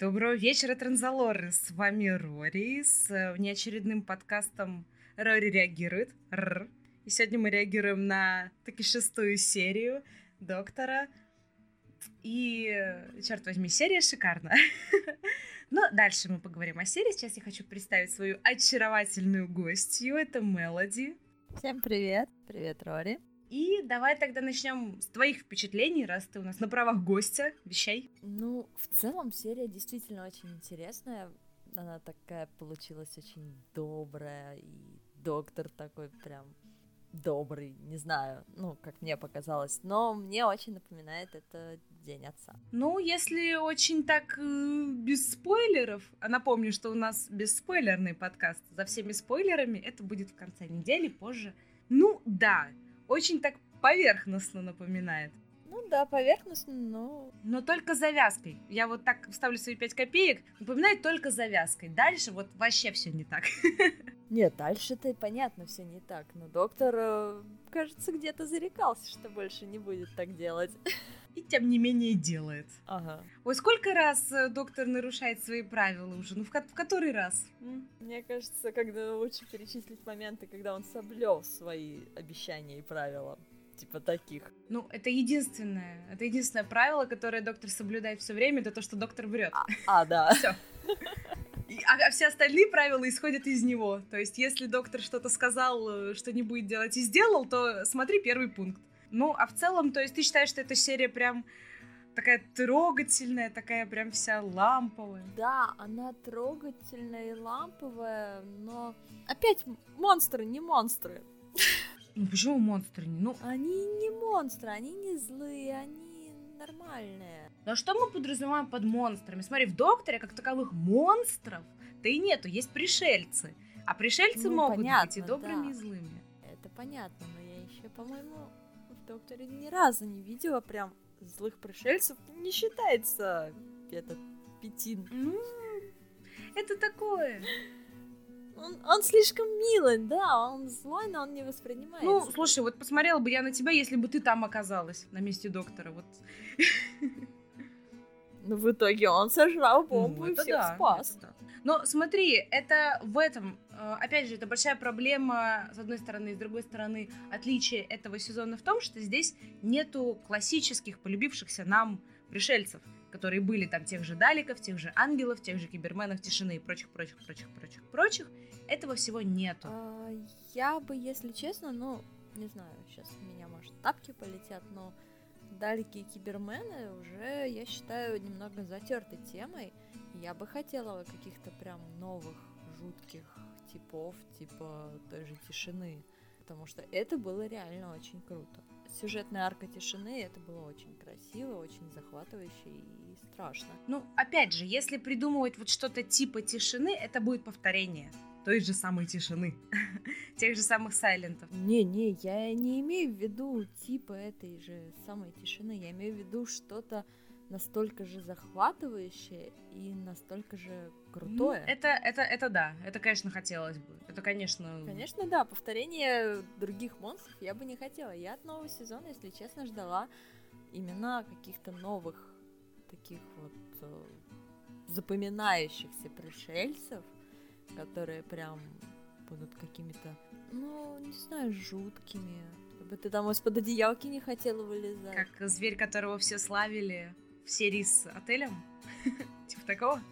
Доброго вечера, Транзалоры! С вами Рори с э, неочередным подкастом «Рори реагирует». Р. И сегодня мы реагируем на таки шестую серию Доктора. И, э, черт возьми, серия шикарна. Но дальше мы поговорим о серии. Сейчас я хочу представить свою очаровательную гостью. Это Мелоди. Всем привет. Привет, Рори. И давай тогда начнем с твоих впечатлений, раз ты у нас на правах гостя, вещай. Ну, в целом серия действительно очень интересная. Она такая получилась очень добрая, и доктор такой прям добрый, не знаю, ну, как мне показалось, но мне очень напоминает это День Отца. Ну, если очень так э, без спойлеров, а напомню, что у нас бесспойлерный подкаст за всеми спойлерами, это будет в конце недели, позже. Ну, да, очень так поверхностно напоминает. Ну да, поверхностно, но... Но только завязкой. Я вот так вставлю свои пять копеек. Напоминает только завязкой. Дальше вот вообще все не так. Нет, дальше-то понятно, все не так. Но доктор, э, кажется, где-то зарекался, что больше не будет так делать. И тем не менее делает. Ага. Ой, сколько раз э, доктор нарушает свои правила уже? Ну, в, ко- в который раз? Мне кажется, когда лучше перечислить моменты, когда он соблел свои обещания и правила. Типа таких. Ну, это единственное. Это единственное правило, которое доктор соблюдает все время, это то, что доктор врет. А, а, да. Все. А, а все остальные правила исходят из него. То есть, если доктор что-то сказал, э, что не будет делать и сделал, то смотри первый пункт. Ну, а в целом, то есть ты считаешь, что эта серия прям такая трогательная, такая прям вся ламповая. Да, она трогательная и ламповая, но опять монстры, не монстры. Ну почему монстры не? Ну, Они не монстры, они не злые, они нормальные. а что мы подразумеваем под монстрами? Смотри, в Докторе как таковых монстров да и нету, есть пришельцы. А пришельцы Ну, могут быть и понятно, добрыми, да. и злыми. Это понятно, но я еще, по-моему, Докторе ни разу не видела прям злых пришельцев. Не считается этот Петин. Ну, это такое. Он, он слишком милый, да, он злой, но он не воспринимается. Ну, слушай, вот посмотрела бы я на тебя, если бы ты там оказалась, на месте доктора. Вот. Но в итоге он сожрал бомбу Ну, и всех да, спас. да. Но смотри, это в этом, э, опять же, это большая проблема, с одной стороны, и с другой стороны, отличие этого сезона в том, что здесь нету классических, полюбившихся нам пришельцев, которые были там тех же Даликов, тех же Ангелов, тех же Киберменов, Тишины и прочих, прочих, прочих, прочих, прочих. Этого всего нету. А, я бы, если честно, ну, не знаю, сейчас у меня, может, тапки полетят, но Далики и Кибермены уже, я считаю, немного затертой темой. Я бы хотела каких-то прям новых, жутких типов, типа той же Тишины. Потому что это было реально очень круто. Сюжетная арка Тишины, это было очень красиво, очень захватывающе и страшно. Ну, опять же, если придумывать вот что-то типа тишины, это будет повторение той же самой тишины, тех же самых сайлентов. Не-не, я не имею в виду типа этой же самой тишины, я имею в виду что-то настолько же захватывающее и настолько же крутое. Ну, это, это, это да, это, конечно, хотелось бы. Это, конечно... Конечно, да, повторение других монстров я бы не хотела. Я от нового сезона, если честно, ждала именно каких-то новых таких вот э, запоминающихся пришельцев, которые прям будут какими-то, ну, не знаю, жуткими. Чтобы ты там из-под одеялки не хотела вылезать. Как зверь, которого все славили серии с отелем. Типа такого?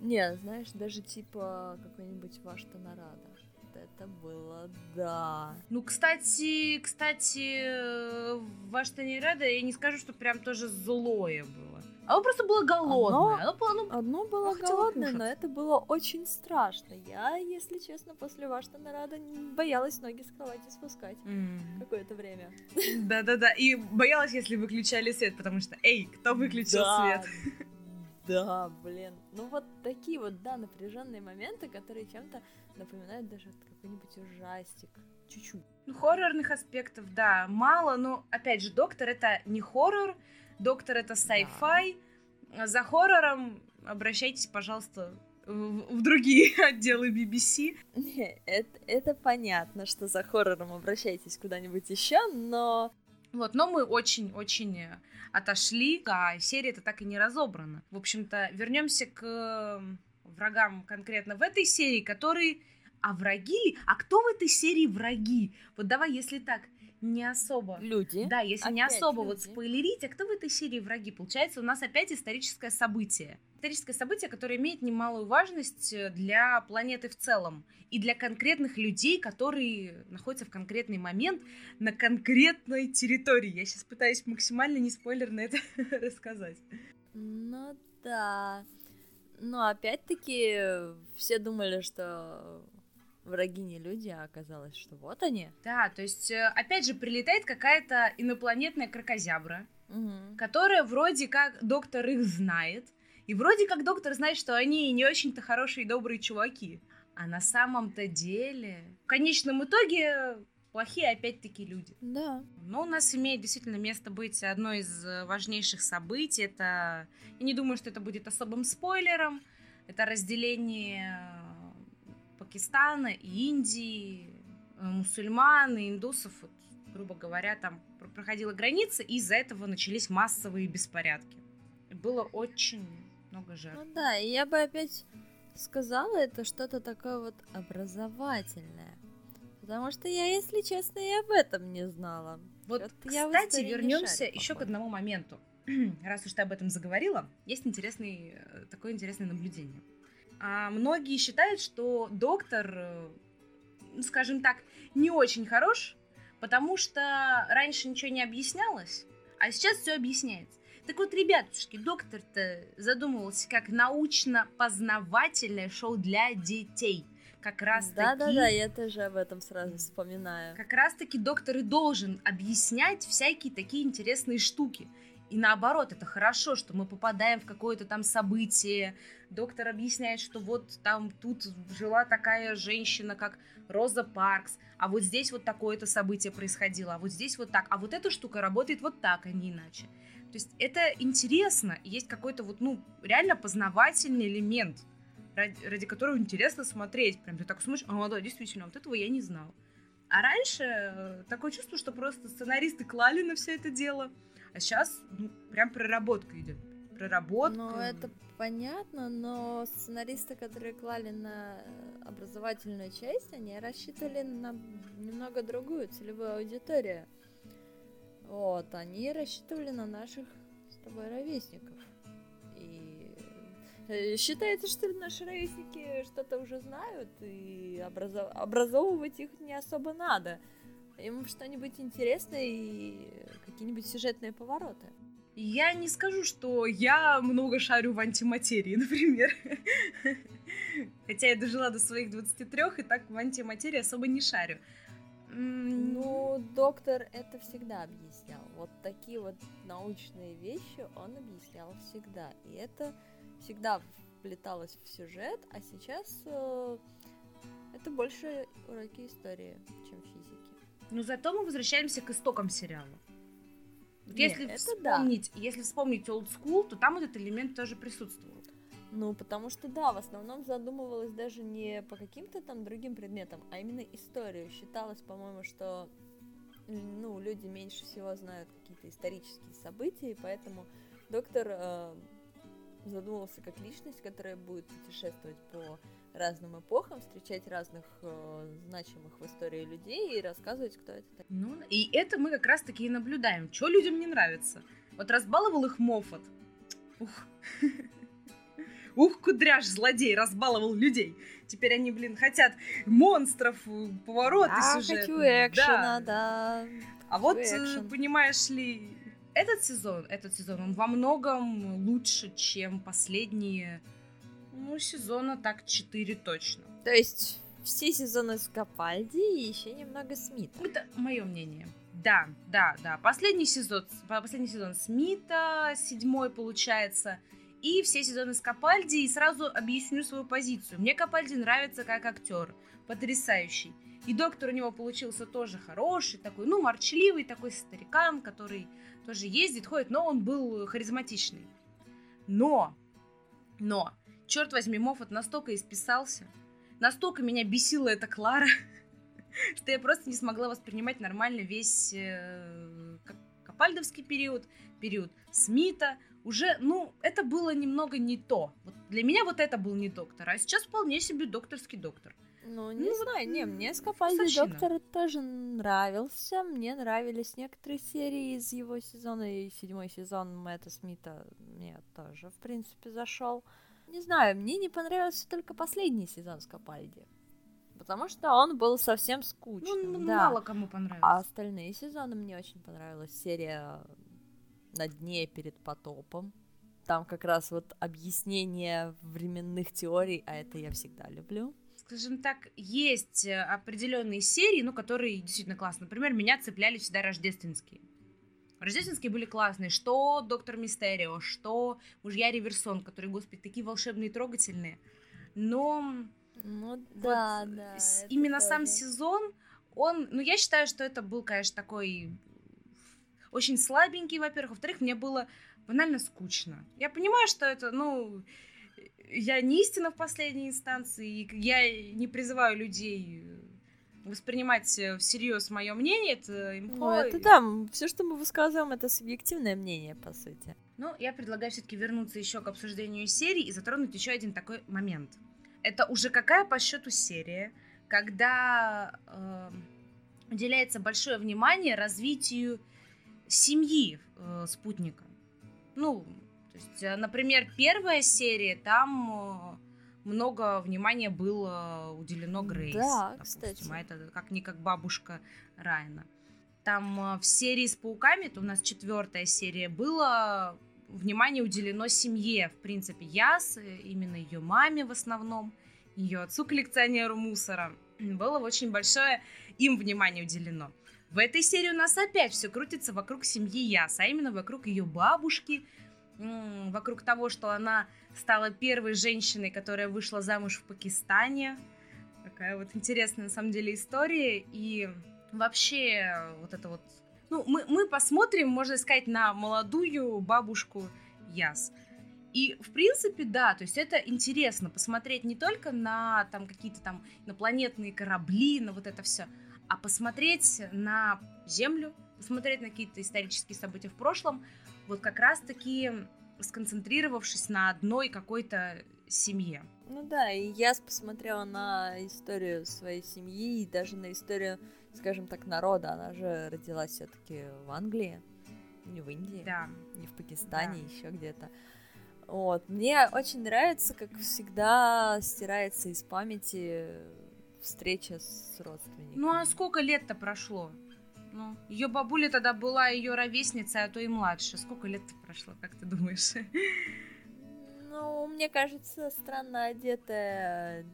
Не, знаешь, даже типа какой-нибудь Вашта Нарада. Вот Это было, да. Ну, кстати, кстати, э, ваш Танирада, я не скажу, что прям тоже злое было. Оно просто было голодное. Оно, было, ну, Одно было хотела голодное, но это было очень страшно. Я, если честно, после Вашта Нарада боялась ноги с кровати спускать м. какое-то время. Да-да-да, и боялась, если выключали свет, потому что, эй, кто выключил Да, свет? Да, блин. Ну вот такие вот, да, напряженные моменты, которые чем-то напоминают даже какой-нибудь ужастик. Чуть-чуть. Ну, хоррорных аспектов, да, мало, но, опять же, Доктор это не хоррор, Доктор это sci-fi. За хоррором обращайтесь, пожалуйста, в, в другие отделы BBC. Это, это понятно, что за хоррором обращайтесь куда-нибудь еще, но Вот, но мы очень-очень отошли, а серия это так и не разобрана. В общем-то, вернемся к врагам конкретно в этой серии, которые... А враги? А кто в этой серии враги? Вот давай, если так, не особо. Люди. Да, если опять не особо люди. вот спойлерить, а кто в этой серии враги? Получается, у нас опять историческое событие. Историческое событие, которое имеет немалую важность э, для планеты в целом и для конкретных людей, которые находятся в конкретный момент на конкретной территории. Я сейчас пытаюсь максимально не спойлерно это рассказать. Ну да. Но опять-таки все думали, что враги не люди, а оказалось, что вот они. Да, то есть, э, опять же, прилетает какая-то инопланетная крокозябра, угу. которая вроде как доктор их знает, и вроде как доктор знает, что они не очень-то хорошие и добрые чуваки. А на самом-то деле, в конечном итоге, плохие опять-таки люди. Да. Но у нас имеет действительно место быть одно из э, важнейших событий. Это, я не думаю, что это будет особым спойлером. Это разделение Пакистана и Индии, э, мусульман и индусов, вот, грубо говоря, там проходила граница, и из-за этого начались массовые беспорядки. Было очень много жертв. Ну да, и я бы опять сказала, это что-то такое вот образовательное. Потому что я, если честно, и об этом не знала. Вот, я кстати, вернемся еще к одному моменту. Раз уж ты об этом заговорила, есть интересный, э, такое интересное наблюдение. А многие считают, что доктор, э, скажем так, не очень хорош, потому что раньше ничего не объяснялось, а сейчас все объясняется. Так вот, ребятушки, доктор-то задумывался как научно-познавательное шоу для детей. Как раз да, таки... Да, да, я тоже об этом сразу вспоминаю. Как раз таки доктор и должен объяснять всякие такие интересные штуки. И наоборот, это хорошо, что мы попадаем в какое-то там событие. Доктор объясняет, что вот там тут жила такая женщина, как Роза Паркс, а вот здесь вот такое-то событие происходило, а вот здесь вот так, а вот эта штука работает вот так, а не иначе. То есть это интересно, есть какой-то вот, ну, реально познавательный элемент, ради, ради которого интересно смотреть. Прям ты так смотришь, а, да, действительно, вот этого я не знал. А раньше э, такое чувство, что просто сценаристы клали на все это дело, а сейчас ну, прям проработка идет. Проработка. Ну, это понятно, но сценаристы, которые клали на образовательную часть, они рассчитывали на немного другую целевую аудиторию. Вот, они рассчитывали на наших с тобой ровесников. И э, считается, что наши ровесники что-то уже знают, и образов... образовывать их не особо надо. Им что-нибудь интересное и какие-нибудь сюжетные повороты. Я не скажу, что я много шарю в антиматерии, например. Хотя я дожила до своих 23 и так в антиматерии особо не шарю. Ну, доктор это всегда объяснял. Вот такие вот научные вещи он объяснял всегда. И это всегда вплеталось в сюжет, а сейчас э, это больше уроки истории, чем физики. Но зато мы возвращаемся к истокам сериала. Нет, если вспомнить, да. если вспомнить Old School, то там этот элемент тоже присутствовал. Ну, потому что да, в основном задумывалась даже не по каким-то там другим предметам, а именно историю. Считалось, по-моему, что ну, люди меньше всего знают какие-то исторические события, и поэтому доктор э, задумывался как личность, которая будет путешествовать по разным эпохам, встречать разных э, значимых в истории людей и рассказывать, кто это. Ну, и это мы как раз-таки и наблюдаем. Что людям не нравится? Вот разбаловал их Моффат. Ух. Ух, кудряш, злодей, разбаловал людей. Теперь они, блин, хотят монстров, повороты да, сюжетные. хочу экшена, да. да. А вот, э, экшен. понимаешь ли, этот сезон, этот сезон, он во многом лучше, чем последние ну, сезона так 4 точно. То есть все сезоны с Капальди и еще немного Смита. Это мое мнение. Да, да, да. Последний сезон, последний сезон Смита, седьмой получается, и все сезоны с Капальди, и сразу объясню свою позицию. Мне Капальди нравится как актер, потрясающий. И доктор у него получился тоже хороший, такой, ну, ворчливый такой старикан, который тоже ездит, ходит, но он был харизматичный. Но, но, черт возьми, Моффат настолько исписался, настолько меня бесила эта Клара, что я просто не смогла воспринимать нормально весь э, Капальдовский период, период Смита. Уже, ну, это было немного не то. Вот для меня вот это был не доктор, а сейчас вполне себе докторский доктор. Ну, не ну, знаю, не, мне Скафальди Доктор тоже нравился. Мне нравились некоторые серии из его сезона, и седьмой сезон Мэтта Смита мне тоже, в принципе, зашел. Не знаю, мне не понравился только последний сезон Скапальди. Потому что он был совсем скучным. Ну, да. мало кому понравилось. А остальные сезоны мне очень понравилась. Серия на дне перед потопом. Там как раз вот объяснение временных теорий, а это я всегда люблю скажем так, есть э, определенные серии, ну, которые действительно классные. Например, меня цепляли всегда рождественские. Рождественские были классные. Что Доктор Мистерио, что Мужья Риверсон, которые, господи, такие волшебные и трогательные. Но ну, да, вот да, именно тоже. сам сезон, он, ну, я считаю, что это был, конечно, такой очень слабенький, во-первых. Во-вторых, мне было банально скучно. Я понимаю, что это, ну, я не истина в последней инстанции, я не призываю людей воспринимать э, всерьез мое мнение, это имхо. Ну, это да, все, что мы высказываем, это субъективное мнение, по сути. Ну, я предлагаю все-таки вернуться еще к обсуждению серии и затронуть еще один такой момент. Это уже какая по счету серия, когда э, уделяется большое внимание развитию семьи э, спутника. Ну, то есть, э, например, первая серия, там э, много внимания было уделено Грейс. Да, допустим, кстати. А это как-никак бабушка Райана. Там э, в серии с пауками, это у нас четвертая серия, было внимание уделено семье, в принципе, Яс, именно ее маме в основном, ее отцу-коллекционеру мусора. Было очень большое им внимание уделено. В этой серии у нас опять все крутится вокруг семьи Яс, а именно вокруг ее бабушки, вокруг того, что она стала первой женщиной, которая вышла замуж в Пакистане. Такая вот интересная на самом деле история. И вообще вот это вот... Ну, мы, мы посмотрим, можно сказать, на молодую бабушку Яс. И, в принципе, да, то есть это интересно посмотреть не только на там какие-то там инопланетные корабли, на вот это все, а посмотреть на Землю, посмотреть на какие-то исторические события в прошлом, вот как раз-таки сконцентрировавшись на одной какой-то семье. Ну да, и я посмотрела на историю своей семьи и даже на историю, скажем так, народа. Она же родилась все-таки в Англии, не в Индии, да. не в Пакистане, да. еще где-то. Вот. Мне очень нравится, как всегда стирается из памяти встреча с родственниками. Ну а сколько лет-то прошло? Ну, ее бабуля тогда была ее ровесница, а то и младше. Сколько лет прошло, как ты думаешь? Ну, мне кажется, странно одетая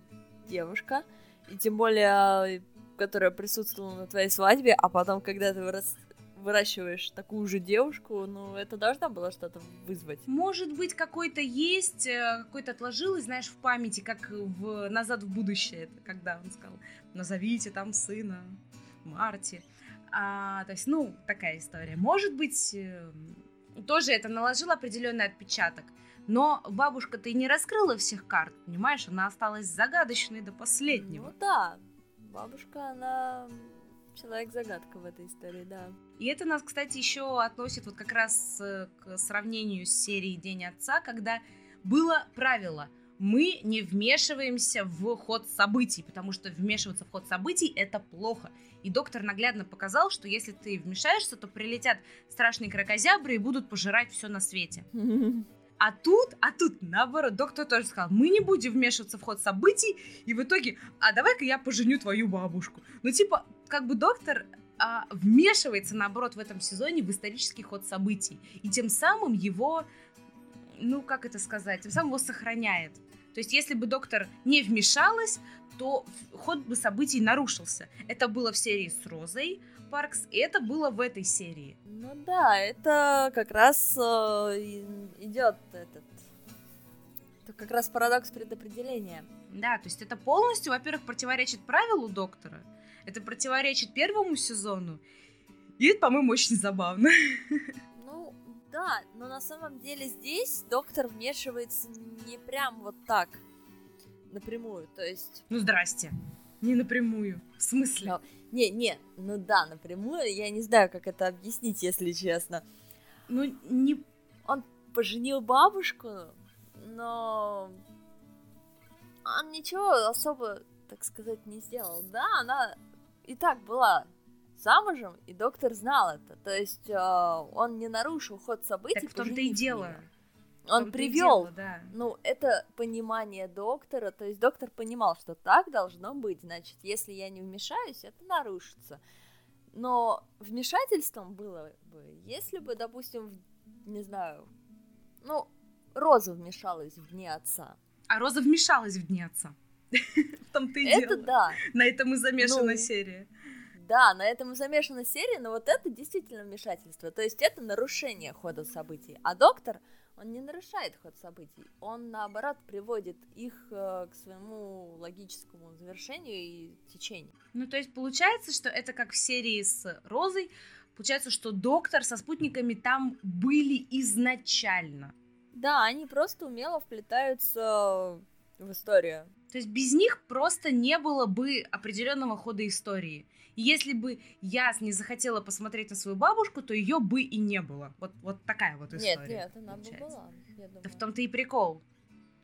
девушка, и тем более, которая присутствовала на твоей свадьбе, а потом, когда ты вырос выращиваешь такую же девушку, ну, это должно было что-то вызвать. Может быть, какой-то есть, э, какой-то отложилось, знаешь, в памяти, как в «Назад в будущее», это когда он сказал, назовите там сына Марти. А, то есть, ну, такая история. Может быть, э, тоже это наложило определенный отпечаток. Но бабушка-то и не раскрыла всех карт, понимаешь? Она осталась загадочной до последнего. Ну да, бабушка, она человек-загадка в этой истории, да. И это нас, кстати, еще относит вот как раз э, к сравнению с серией День отца, когда было правило – мы не вмешиваемся в ход событий, потому что вмешиваться в ход событий это плохо. И доктор наглядно показал, что если ты вмешаешься, то прилетят страшные крокозябры и будут пожирать все на свете. А тут, а тут, наоборот, доктор тоже сказал, мы не будем вмешиваться в ход событий, и в итоге, а давай-ка я поженю твою бабушку. Ну, типа, как бы доктор а, вмешивается, наоборот, в этом сезоне в исторический ход событий. И тем самым его, ну, как это сказать, тем самым его сохраняет. То есть, если бы доктор не вмешалась, то ход бы событий нарушился. Это было в серии с Розой Паркс, и это было в этой серии. Ну да, это как раз э, идет этот это как раз парадокс предопределения. Да, то есть это полностью, во-первых, противоречит правилу доктора, это противоречит первому сезону, и это, по-моему, очень забавно. Да, но на самом деле здесь доктор вмешивается не прям вот так напрямую, то есть... Ну, здрасте. Не напрямую. В смысле? Но, не, не, ну да, напрямую. Я не знаю, как это объяснить, если честно. Ну, не... Он поженил бабушку, но он ничего особо, так сказать, не сделал. Да, она и так была замужем, и доктор знал это. То есть э, он не нарушил ход событий. Так в том-то и дело. Он привел, да. ну, это понимание доктора, то есть доктор понимал, что так должно быть, значит, если я не вмешаюсь, это нарушится. Но вмешательством было бы, если бы, допустим, не знаю, ну, Роза вмешалась в дни отца. А Роза вмешалась в дни отца. В том-то и дело. Это да. На этом и замешана ну, серия. Да, на этом замешана серия, но вот это действительно вмешательство. То есть это нарушение хода событий. А доктор, он не нарушает ход событий. Он, наоборот, приводит их э, к своему логическому завершению и течению. Ну, то есть получается, что это как в серии с Розой. Получается, что доктор со спутниками там были изначально. Да, они просто умело вплетаются в историю. То есть без них просто не было бы определенного хода истории. И если бы я не захотела посмотреть на свою бабушку, то ее бы и не было. Вот, вот такая вот история. Нет, нет, она получается. бы была. Я думаю. Да в том-то и прикол.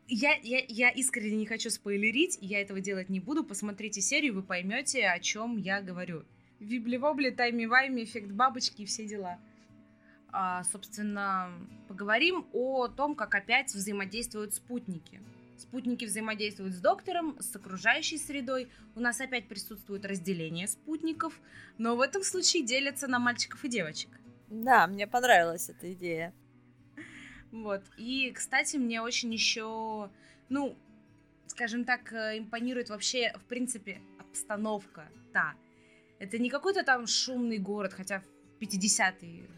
Я, я, я искренне не хочу спойлерить, я этого делать не буду. Посмотрите серию, вы поймете, о чем я говорю. Вибли-вобли, тайми-вайми, эффект бабочки и все дела. А, собственно, поговорим о том, как опять взаимодействуют спутники. Спутники взаимодействуют с доктором, с окружающей средой. У нас опять присутствует разделение спутников, но в этом случае делятся на мальчиков и девочек. Да, мне понравилась эта идея. Вот. И, кстати, мне очень еще, ну, скажем так, э, импонирует вообще, в принципе, обстановка. Да. Это не какой-то там шумный город, хотя в 50-е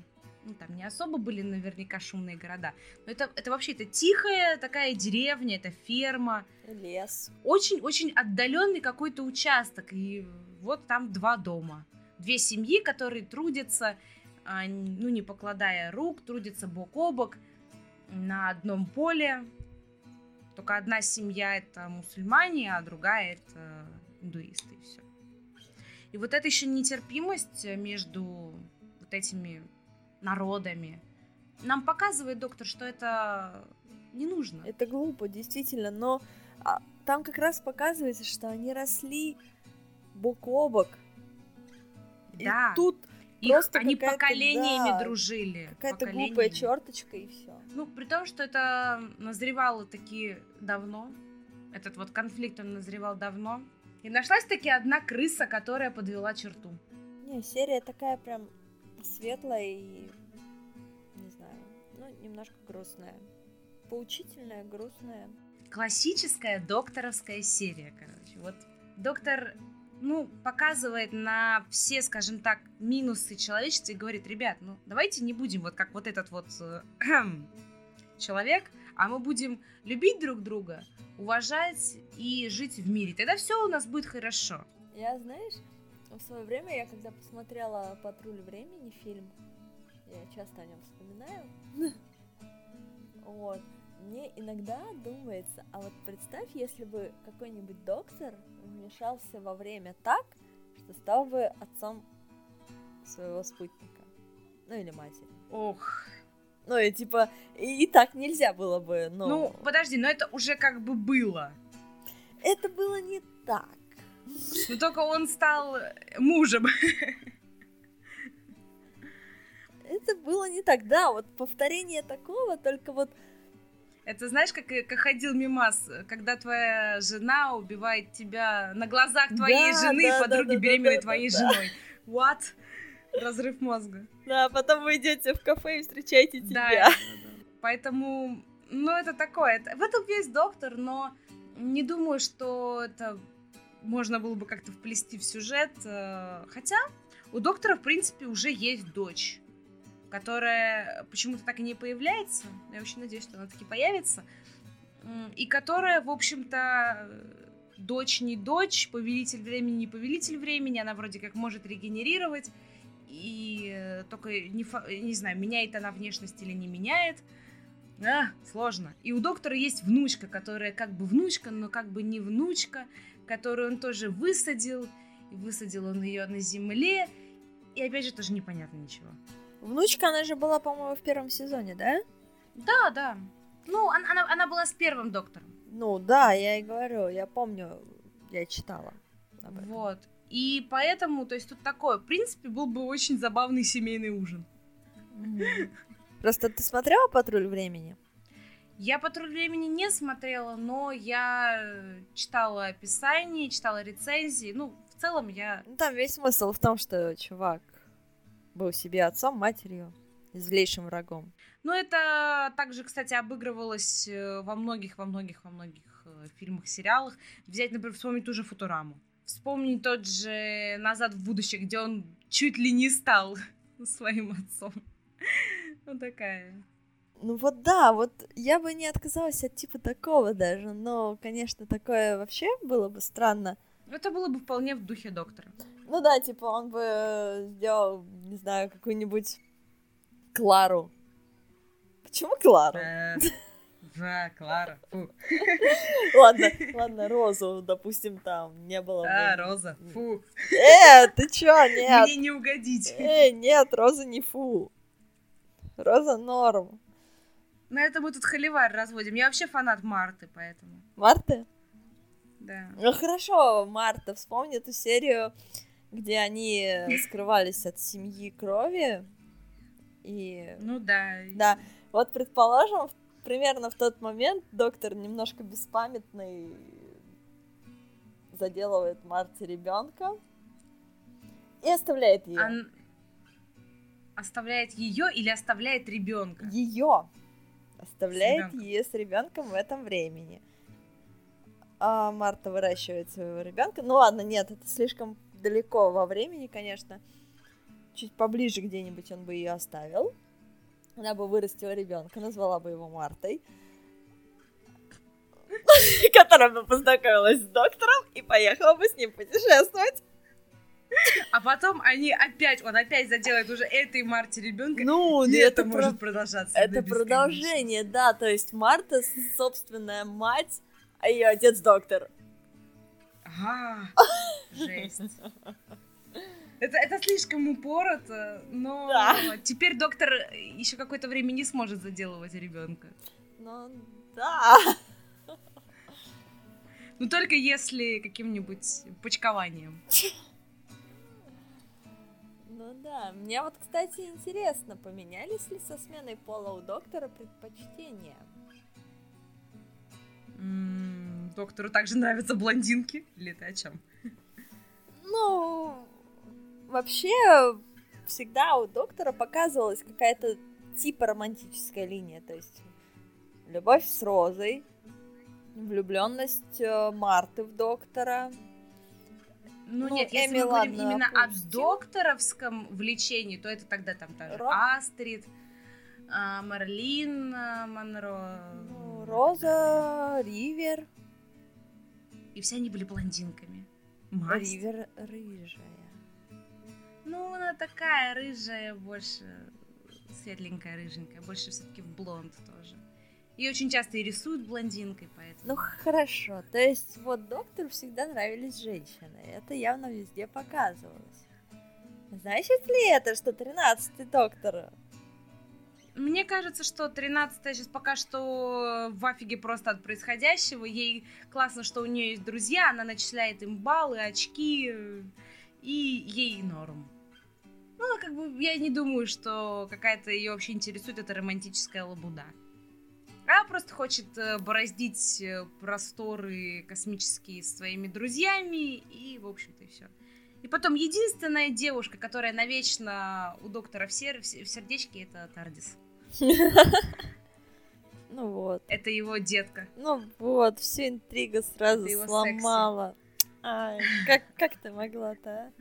ну, там не особо были наверняка шумные города. Но это, это вообще это тихая такая деревня, это ферма. Лес. Очень-очень отдаленный какой-то участок. И вот там два дома. Две семьи, которые трудятся, а, ну, не покладая рук, трудятся бок о бок на одном поле. Только одна семья это мусульмане, а другая это индуисты, и все. И вот эта еще нетерпимость между вот этими народами. Нам показывает доктор, что это не нужно. Это глупо, действительно, но а, там как раз показывается, что они росли бок о бок. Да. И тут их, просто они поколениями да, дружили. Какая-то глупая черточка и все. Ну, при том, что это назревало таки давно. Этот вот конфликт он назревал давно. И нашлась таки одна крыса, которая подвела черту. Не, серия такая прям светлая и, не знаю, ну, немножко грустная. Поучительная, грустная. Классическая докторовская серия, короче. Вот доктор, ну, показывает на все, скажем так, минусы человечества и говорит, ребят, ну, давайте не будем вот как вот этот вот э, человек, а мы будем любить друг друга, уважать и жить в мире. Тогда все у нас будет хорошо. Я, знаешь, в свое время я когда посмотрела «Патруль времени» фильм, я часто о нем вспоминаю, вот, мне иногда думается, а вот представь, если бы какой-нибудь доктор вмешался во время так, что стал бы отцом своего спутника, ну или матери. Ох, ну и типа, и, и так нельзя было бы, но... Ну, подожди, но это уже как бы было. Это было не так. Но только он стал мужем. Это было не так, да, вот повторение такого, только вот... Это знаешь, как, как ходил мимас, когда твоя жена убивает тебя на глазах твоей да, жены, да, подруги да, беременной да, твоей да, женой. Да. What? Разрыв мозга. Да, потом вы идете в кафе и встречаете тебя. Да. Поэтому, ну, это такое. В этом весь доктор, но не думаю, что это можно было бы как-то вплести в сюжет. Э, хотя у доктора, в принципе, уже есть дочь, которая почему-то так и не появляется. Я очень надеюсь, что она таки появится. И которая, в общем-то, дочь не дочь, повелитель времени не повелитель времени, она вроде как может регенерировать, и э, только не, не знаю, меняет она внешность или не меняет. А, сложно. И у доктора есть внучка, которая как бы внучка, но как бы не внучка которую он тоже высадил, и высадил он ее на земле, и опять же тоже непонятно ничего. Внучка, она же была, по-моему, в первом сезоне, да? Да, да. Ну, она, она, она была с первым доктором. Ну, да, я и говорю, я помню, я читала. Об этом. Вот. И поэтому, то есть тут такое, в принципе, был бы очень забавный семейный ужин. Просто ты смотрела «Патруль времени»? Я «Патруль времени» не смотрела, но я читала описание, читала рецензии. Ну, в целом я... Ну, там весь смысл в том, что чувак был себе отцом, матерью злейшим врагом. Ну, это также, кстати, обыгрывалось э, во многих, во многих, во многих э, фильмах, сериалах. Взять, например, вспомнить ту же «Футураму». Вспомнить тот же «Назад в будущее», где он чуть ли не стал своим отцом. Вот такая. Ну вот да, вот я бы не отказалась от типа такого даже, но, конечно, такое вообще было бы странно. Это было бы вполне в духе доктора. Ну да, типа он бы сделал, не знаю, какую-нибудь Клару. Почему Клару? Э, да, Клара. Фу. Ладно, ладно, Розу, допустим, там не было. Да, Роза. Фу. Э, ты чё, нет? Мне не угодить. Эй, нет, Роза не фу. Роза норм. На это мы тут холивар разводим. Я вообще фанат Марты, поэтому. Марты? Да. Ну хорошо, Марта, вспомни эту серию, где они скрывались от семьи крови. И... Ну да. Да. Вот, предположим, примерно в тот момент доктор немножко беспамятный заделывает Марте ребенка и оставляет ее. Он оставляет ее или оставляет ребенка? Ее оставляет ее с ребенком в этом времени. А Марта выращивает своего ребенка. Ну ладно, нет, это слишком далеко во времени, конечно. Чуть поближе где-нибудь он бы ее оставил. Она бы вырастила ребенка, назвала бы его Мартой. Которая бы познакомилась с доктором и поехала бы с ним путешествовать. А потом они опять, он опять заделает уже этой Марте ребенка. Ну, и это, это может про... продолжаться. Это продолжение, да. То есть Марта собственная мать, а ее отец доктор. Ага, жесть. Это, это слишком упорото, но да. теперь доктор еще какое-то время не сможет заделывать ребенка. Ну да. Ну только если каким-нибудь почкованием. Ну да. Мне вот, кстати, интересно, поменялись ли со сменой пола у доктора предпочтения? М-м, доктору также нравятся блондинки? Или ты о чем? Ну, вообще, всегда у доктора показывалась какая-то типа романтическая линия. То есть любовь с Розой, влюбленность э, Марты в доктора, ну, ну нет, если Эми, мы говорим ладно, именно опустим. о докторовском влечении, то это тогда там та же. Астрид, а, Марлин а, Монро. Ну, Роза, Ривер. И все они были блондинками. Масть. Ривер рыжая. Ну, она такая рыжая, больше светленькая, рыженькая, больше все-таки в блонд тоже. И очень часто и рисуют блондинкой, поэтому... Ну хорошо, то есть вот доктору всегда нравились женщины. Это явно везде показывалось. Значит ли это, что тринадцатый доктор мне кажется, что 13 сейчас пока что в афиге просто от происходящего. Ей классно, что у нее есть друзья, она начисляет им баллы, очки, и ей норм. Ну, как бы я не думаю, что какая-то ее вообще интересует эта романтическая лабуда а просто хочет э, бороздить э, просторы космические с своими друзьями, и, в общем-то, и все. И потом единственная девушка, которая навечно у доктора в, сер... в сердечке, это Тардис. Ну вот. Это его детка. Ну вот, всю интригу сразу сломала. Ай, как, как ты могла-то, а?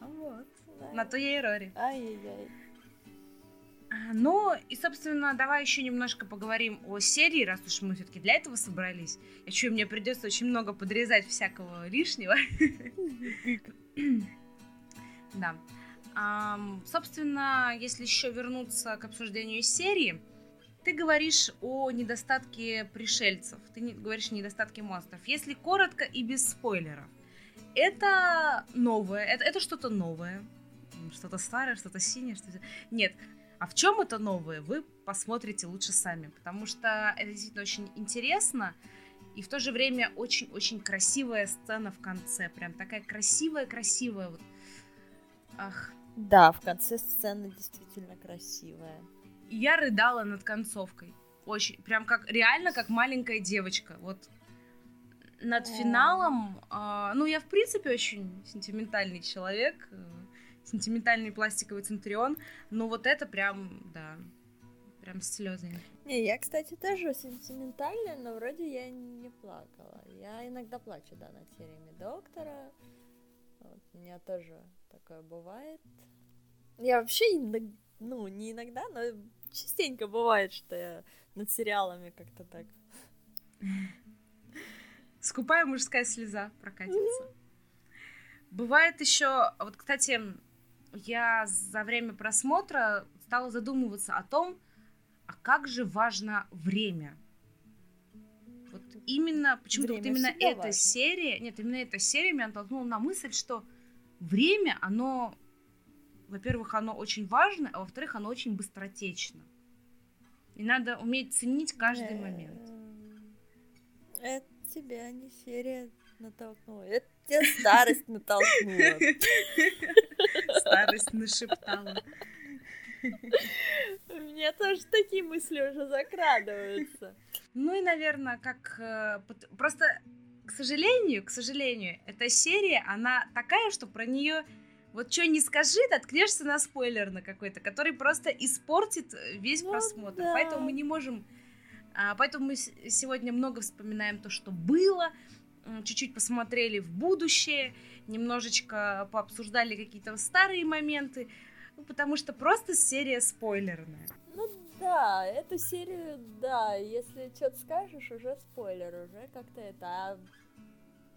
А вот. На то я и Рори. Ай-яй-яй. А, ну, и, собственно, давай еще немножко поговорим о серии, раз уж мы все-таки для этого собрались. Я чую, мне придется очень много подрезать всякого лишнего. Да. собственно, если еще вернуться к обсуждению серии, ты говоришь о недостатке пришельцев, ты говоришь о недостатке монстров. Если коротко и без спойлеров, это новое, это, это что-то новое, что-то старое, что-то синее, что-то... Нет, а в чем это новое, вы посмотрите лучше сами, потому что это действительно очень интересно, и в то же время очень-очень красивая сцена в конце, прям такая красивая-красивая, вот. Ах. Да, в конце сцена действительно красивая я рыдала над концовкой. Очень, прям как, реально как маленькая девочка. Вот над финалом, э, ну, я, в принципе, очень сентиментальный человек, э, сентиментальный пластиковый центурион, но вот это прям, да, прям слезы. Не, я, кстати, тоже сентиментальная, но вроде я не плакала. Я иногда плачу, да, над сериями Доктора. Вот, у меня тоже такое бывает. Я вообще, ну, не иногда, но частенько бывает, что я над сериалами как-то так. Скупая мужская слеза прокатится. Бывает еще, вот, кстати, я за время просмотра стала задумываться о том, а как же важно время. Вот именно, почему-то вот именно эта важно. серия, нет, именно эта серия меня натолкнула на мысль, что время, оно во-первых, оно очень важно, а во-вторых, оно очень быстротечно. И надо уметь ценить каждый момент. Это тебя не серия натолкнула. Это тебя старость натолкнула. Старость нашептала. У меня тоже такие мысли уже закрадываются. Ну и, наверное, как... Э, просто, к сожалению, к сожалению, эта серия, она такая, что про нее вот что не скажи, наткнешься на спойлер на какой-то, который просто испортит э, весь ну, просмотр. Да. Поэтому мы не можем... А, поэтому мы сегодня много вспоминаем то, что было, чуть-чуть посмотрели в будущее, немножечко пообсуждали какие-то старые моменты, ну, потому что просто серия спойлерная. Ну да, эту серию, да, если что-то скажешь, уже спойлер, уже как-то это. А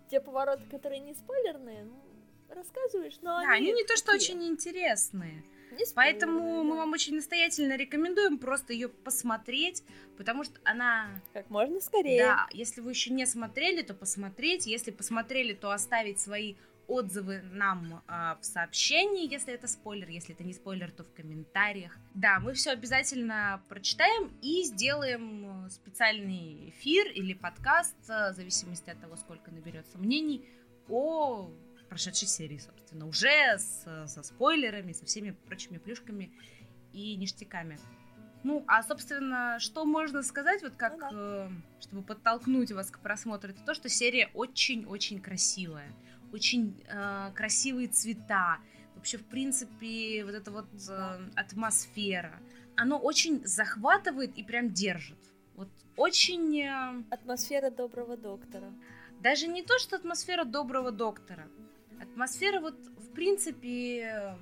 те повороты, которые не спойлерные, ну, рассказываешь, но да, они, они не то, что очень интересные. Не Поэтому мы вам очень настоятельно рекомендуем просто ее посмотреть, потому что она... Как можно скорее. Да, если вы еще не смотрели, то посмотреть. Если посмотрели, то оставить свои отзывы нам э, в сообщении, если это спойлер, если это не спойлер, то в комментариях. Да, мы все обязательно прочитаем и сделаем э, специальный эфир или подкаст, э, в зависимости от того, сколько наберется мнений, о прошедшей серии, собственно, уже с, со спойлерами, со всеми прочими плюшками и ништяками. Ну, а, собственно, что можно сказать, вот как, ну, да. э, чтобы подтолкнуть вас к просмотру, это то, что серия очень-очень красивая, очень э, красивые цвета, вообще, в принципе, вот эта вот э, атмосфера, оно очень захватывает и прям держит. Вот очень... Э, атмосфера доброго доктора. Даже не то, что атмосфера доброго доктора. Атмосфера вот, в принципе,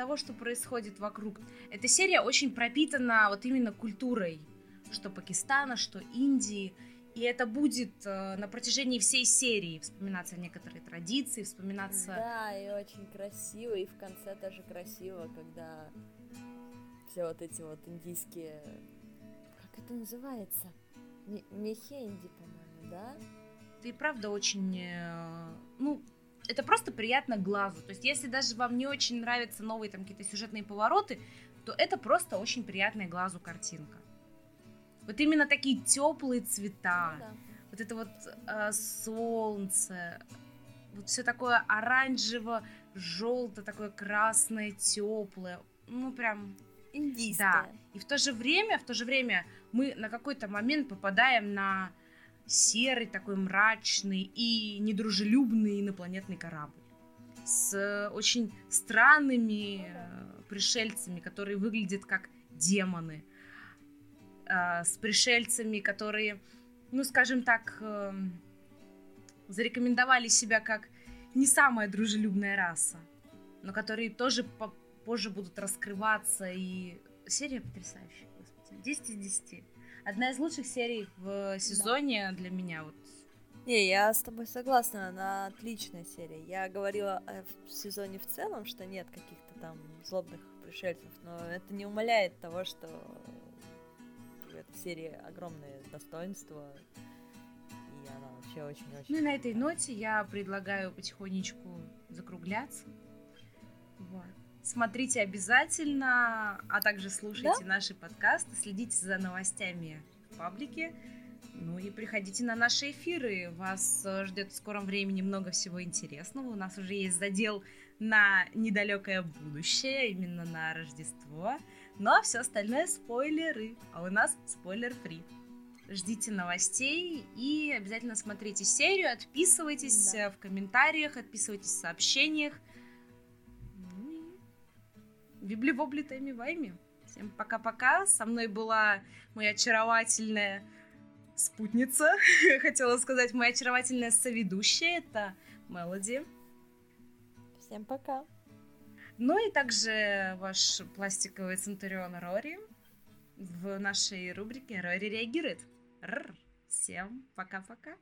того, что происходит вокруг. Эта серия очень пропитана вот именно культурой, что Пакистана, что Индии. И это будет э, на протяжении всей серии вспоминаться некоторые традиции, вспоминаться... Да, и очень красиво, и в конце тоже красиво, когда все вот эти вот индийские... Как это называется? Мехенди, по-моему, да? Ты правда очень... Э, ну, это просто приятно глазу. То есть, если даже вам не очень нравятся новые там какие-то сюжетные повороты, то это просто очень приятная глазу картинка. Вот именно такие теплые цвета, ну, да. вот это вот э, солнце, вот все такое оранжево, желтое, такое красное, теплое, ну прям индийское. Да. И в то же время, в то же время мы на какой-то момент попадаем на серый, такой мрачный и недружелюбный инопланетный корабль с очень странными э, пришельцами, которые выглядят как демоны, э, с пришельцами, которые, ну, скажем так, э, зарекомендовали себя как не самая дружелюбная раса, но которые тоже позже будут раскрываться, и серия потрясающая, господи, 10 из 10 одна из лучших серий в сезоне да. для меня. Вот. Не, я с тобой согласна, она отличная серия. Я говорила в сезоне в целом, что нет каких-то там злобных пришельцев, но это не умаляет того, что серии огромные достоинства. И она вообще очень-очень... Ну и на этой ноте я предлагаю потихонечку закругляться. Вот. Смотрите обязательно, а также слушайте да? наши подкасты, следите за новостями в паблике. Ну и приходите на наши эфиры. Вас э, ждет в скором времени много всего интересного. У нас уже есть задел на недалекое будущее, именно на Рождество. Но все остальное спойлеры. А у нас спойлер-фри. Ждите новостей и обязательно смотрите серию, отписывайтесь да. в комментариях, отписывайтесь в сообщениях. Ну и вибли-вобли тайми вайми. Всем пока-пока. Со мной была моя очаровательная спутница, хотела сказать, моя очаровательная соведущая, это Мелоди. Всем пока. Ну и также ваш пластиковый Центурион Рори в нашей рубрике «Рори реагирует». Р-р. Всем пока-пока.